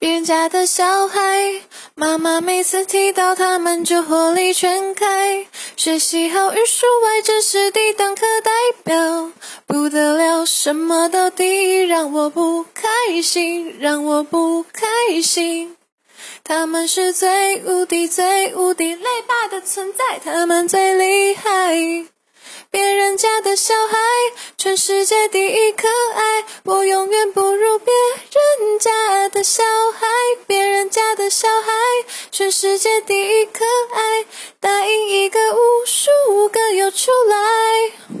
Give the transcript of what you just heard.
别人家的小孩，妈妈每次提到他们就火力全开。学习好语数外，真是地当课代表，不得了，什么都第一，让我不开心，让我不开心。他们是最无敌、最无敌雷霸的存在，他们最厉害。别人家的小孩，全世界第一可爱，我永远不如小孩。别人家的小孩，全世界第一可爱，答应一个，无数个又出来。